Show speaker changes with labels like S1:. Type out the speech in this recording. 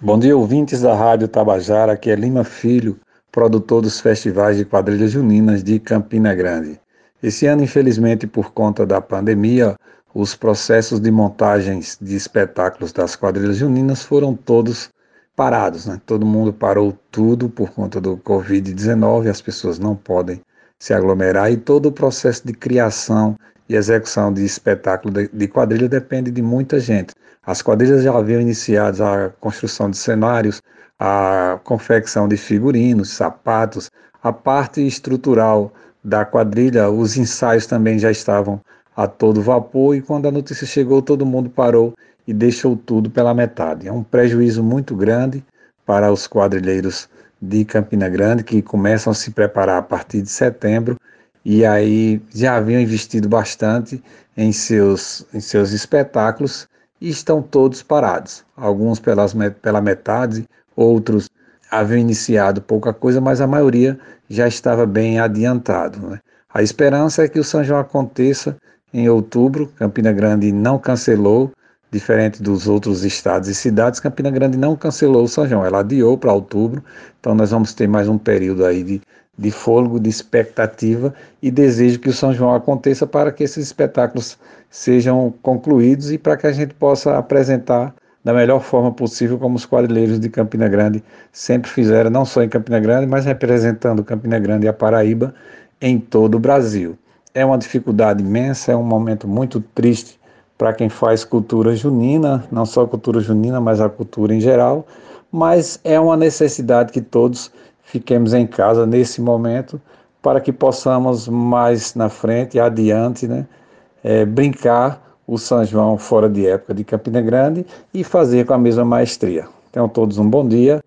S1: Bom dia, ouvintes da Rádio Tabajara, aqui é Lima Filho, produtor dos festivais de quadrilhas juninas de Campina Grande. Esse ano, infelizmente, por conta da pandemia, os processos de montagens de espetáculos das quadrilhas juninas foram todos parados, né? Todo mundo parou tudo por conta do Covid-19, as pessoas não podem se aglomerar e todo o processo de criação e execução de espetáculo de, quadrilha depende de muita gente. As quadrilhas já haviam iniciado a construção de cenários, a confecção de figurinos, sapatos, a parte estrutural da quadrilha, os ensaios também já estavam a todo vapor e quando a notícia chegou todo mundo parou e deixou tudo pela metade. É um prejuízo muito grande para os quadrilheiros de Campina Grande que começam a se preparar a partir de setembro e aí já haviam investido bastante em seus, em seus espetáculos e estão todos parados. Alguns pelas, pela metade, outros haviam iniciado pouca coisa, mas a maioria já estava bem adiantado. Né? A esperança é que o São João aconteça em outubro. Campina Grande não cancelou, diferente dos outros estados e cidades. Campina Grande não cancelou o São João, ela adiou para outubro. Então nós vamos ter mais um período aí de, de fôlego, de expectativa e desejo que o São João aconteça para que esses espetáculos sejam concluídos e para que a gente possa apresentar da melhor forma possível, como os quadrilheiros de Campina Grande sempre fizeram, não só em Campina Grande, mas representando Campina Grande e a Paraíba em todo o Brasil. É uma dificuldade imensa, é um momento muito triste para quem faz cultura junina, não só cultura junina, mas a cultura em geral, mas é uma necessidade que todos fiquemos em casa nesse momento para que possamos mais na frente, adiante, né, é, brincar o São João fora de época de Campina Grande e fazer com a mesma maestria. Tenham todos um bom dia